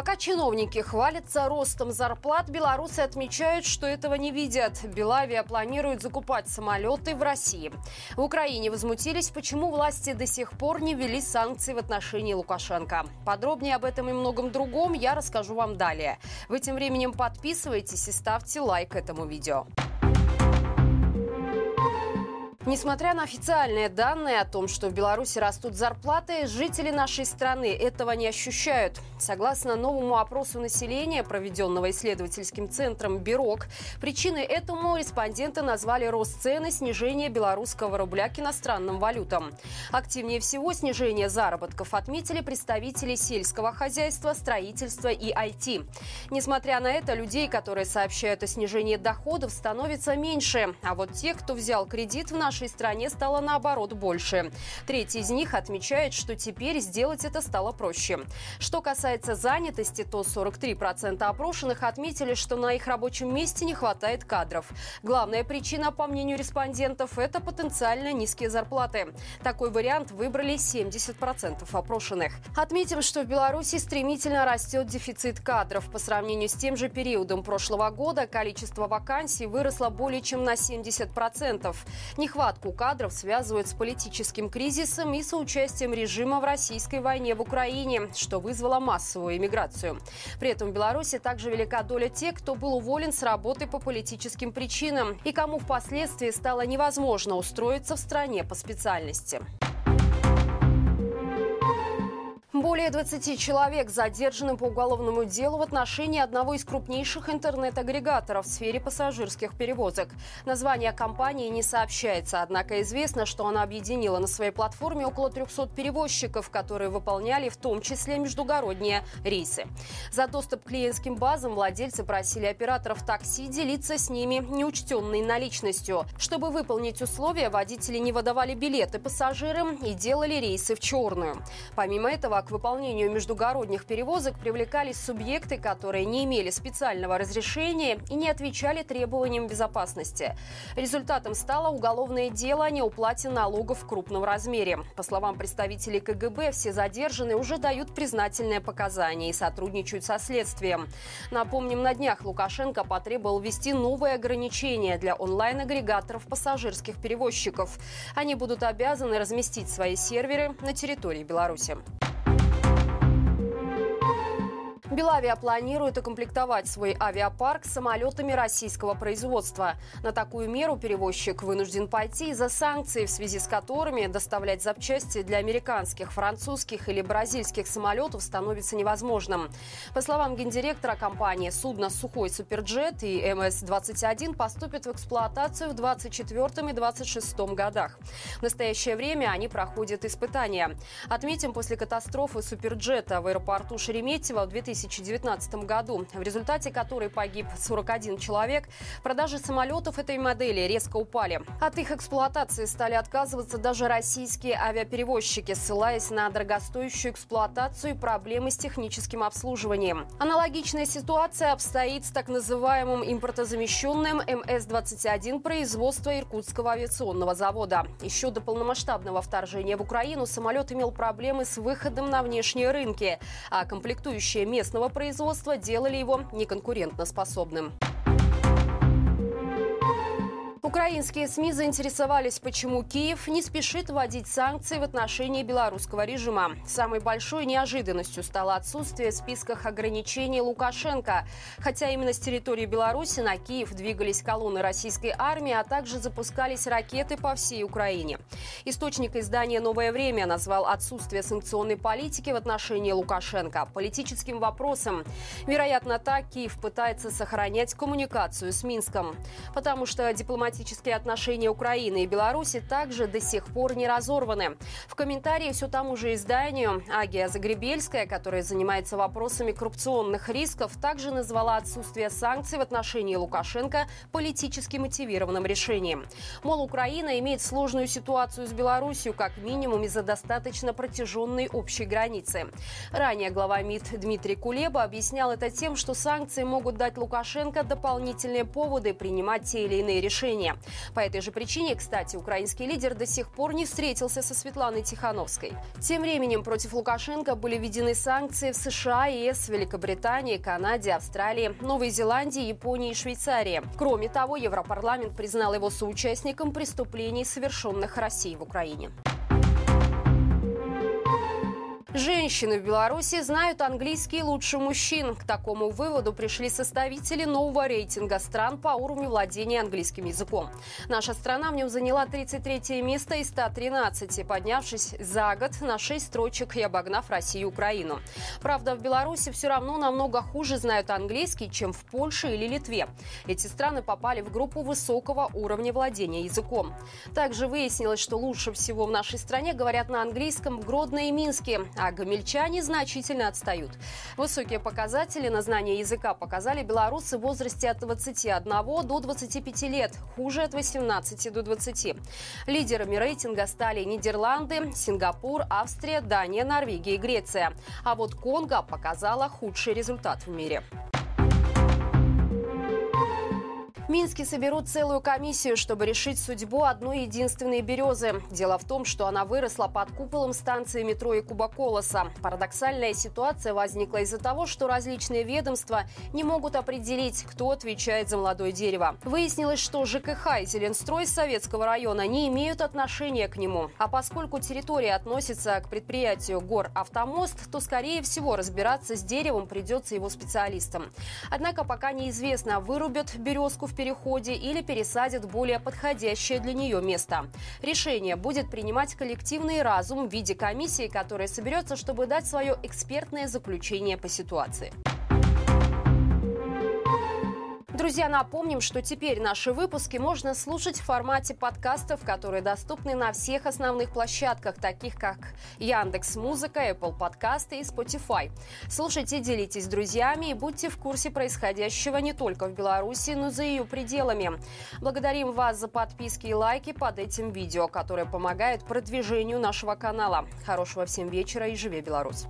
Пока чиновники хвалятся ростом зарплат, белорусы отмечают, что этого не видят. Белавия планирует закупать самолеты в России. В Украине возмутились, почему власти до сих пор не ввели санкции в отношении Лукашенко. Подробнее об этом и многом другом я расскажу вам далее. Вы тем временем подписывайтесь и ставьте лайк этому видео. Несмотря на официальные данные о том, что в Беларуси растут зарплаты, жители нашей страны этого не ощущают. Согласно новому опросу населения, проведенного исследовательским центром «Бирок», причиной этому респонденты назвали рост цен и снижение белорусского рубля к иностранным валютам. Активнее всего снижение заработков отметили представители сельского хозяйства, строительства и IT. Несмотря на это, людей, которые сообщают о снижении доходов, становится меньше. А вот тех, кто взял кредит в нашей нашей стране стало наоборот больше. Третий из них отмечает, что теперь сделать это стало проще. Что касается занятости, то 43% опрошенных отметили, что на их рабочем месте не хватает кадров. Главная причина, по мнению респондентов, это потенциально низкие зарплаты. Такой вариант выбрали 70% опрошенных. Отметим, что в Беларуси стремительно растет дефицит кадров. По сравнению с тем же периодом прошлого года количество вакансий выросло более чем на 70%. Нехватка Нехватку кадров связывают с политическим кризисом и соучастием режима в российской войне в Украине, что вызвало массовую иммиграцию. При этом в Беларуси также велика доля тех, кто был уволен с работы по политическим причинам и кому впоследствии стало невозможно устроиться в стране по специальности. Более 20 человек задержаны по уголовному делу в отношении одного из крупнейших интернет-агрегаторов в сфере пассажирских перевозок. Название компании не сообщается, однако известно, что она объединила на своей платформе около 300 перевозчиков, которые выполняли в том числе междугородние рейсы. За доступ к клиентским базам владельцы просили операторов такси делиться с ними неучтенной наличностью. Чтобы выполнить условия, водители не выдавали билеты пассажирам и делали рейсы в черную. Помимо этого, к выполнению междугородних перевозок привлекались субъекты, которые не имели специального разрешения и не отвечали требованиям безопасности. Результатом стало уголовное дело о неуплате налогов в крупном размере. По словам представителей КГБ, все задержанные уже дают признательные показания и сотрудничают со следствием. Напомним, на днях Лукашенко потребовал ввести новые ограничения для онлайн-агрегаторов пассажирских перевозчиков. Они будут обязаны разместить свои серверы на территории Беларуси. Белавия планирует укомплектовать свой авиапарк самолетами российского производства. На такую меру перевозчик вынужден пойти из-за санкций, в связи с которыми доставлять запчасти для американских, французских или бразильских самолетов становится невозможным. По словам гендиректора компании, судно «Сухой Суперджет» и МС-21 поступят в эксплуатацию в 2024 и 2026 годах. В настоящее время они проходят испытания. Отметим, после катастрофы Суперджета в аэропорту Шереметьево в 2000 2019 году, в результате которой погиб 41 человек, продажи самолетов этой модели резко упали. От их эксплуатации стали отказываться даже российские авиаперевозчики, ссылаясь на дорогостоящую эксплуатацию и проблемы с техническим обслуживанием. Аналогичная ситуация обстоит с так называемым импортозамещенным МС-21 производства Иркутского авиационного завода. Еще до полномасштабного вторжения в Украину самолет имел проблемы с выходом на внешние рынки, а комплектующие мест местного производства делали его неконкурентоспособным. Украинские СМИ заинтересовались, почему Киев не спешит вводить санкции в отношении белорусского режима. Самой большой неожиданностью стало отсутствие в списках ограничений Лукашенко. Хотя именно с территории Беларуси на Киев двигались колонны российской армии, а также запускались ракеты по всей Украине. Источник издания «Новое время» назвал отсутствие санкционной политики в отношении Лукашенко политическим вопросом. Вероятно, так Киев пытается сохранять коммуникацию с Минском. Потому что дипломатические дипломатические отношения Украины и Беларуси также до сих пор не разорваны. В комментарии все тому же изданию Агия Загребельская, которая занимается вопросами коррупционных рисков, также назвала отсутствие санкций в отношении Лукашенко политически мотивированным решением. Мол, Украина имеет сложную ситуацию с Беларусью как минимум из-за достаточно протяженной общей границы. Ранее глава МИД Дмитрий Кулеба объяснял это тем, что санкции могут дать Лукашенко дополнительные поводы принимать те или иные решения. Владения. По этой же причине, кстати, украинский лидер до сих пор не встретился со Светланой Тихановской. Тем временем против Лукашенко были введены санкции в США, ЕС, Великобритании, Канаде, Австралии, Новой Зеландии, Японии и Швейцарии. Кроме того, Европарламент признал его соучастником преступлений, совершенных Россией в Украине. Женщины в Беларуси знают английский лучше мужчин. К такому выводу пришли составители нового рейтинга стран по уровню владения английским языком. Наша страна в нем заняла 33 место из 113, поднявшись за год на 6 строчек и обогнав Россию и Украину. Правда, в Беларуси все равно намного хуже знают английский, чем в Польше или Литве. Эти страны попали в группу высокого уровня владения языком. Также выяснилось, что лучше всего в нашей стране говорят на английском в Гродно и Минске, а гомельчане значительно отстают. Высокие показатели на знание языка показали белорусы в возрасте от 21 до 25 лет, хуже от 18 до 20. Лидерами рейтинга стали Нидерланды, Сингапур, Австрия, Дания, Норвегия и Греция. А вот Конго показала худший результат в мире. Минске соберут целую комиссию, чтобы решить судьбу одной единственной березы. Дело в том, что она выросла под куполом станции метро и Кубаколоса. Парадоксальная ситуация возникла из-за того, что различные ведомства не могут определить, кто отвечает за молодое дерево. Выяснилось, что ЖКХ и Зеленстрой Советского района не имеют отношения к нему. А поскольку территория относится к предприятию Гор Автомост, то, скорее всего, разбираться с деревом придется его специалистам. Однако пока неизвестно, вырубят березку в переходе или пересадят в более подходящее для нее место. Решение будет принимать коллективный разум в виде комиссии, которая соберется, чтобы дать свое экспертное заключение по ситуации. Друзья, напомним, что теперь наши выпуски можно слушать в формате подкастов, которые доступны на всех основных площадках, таких как Яндекс Музыка, Apple Подкасты и Spotify. Слушайте, делитесь с друзьями и будьте в курсе происходящего не только в Беларуси, но и за ее пределами. Благодарим вас за подписки и лайки под этим видео, которые помогают продвижению нашего канала. Хорошего всем вечера и живи Беларусь!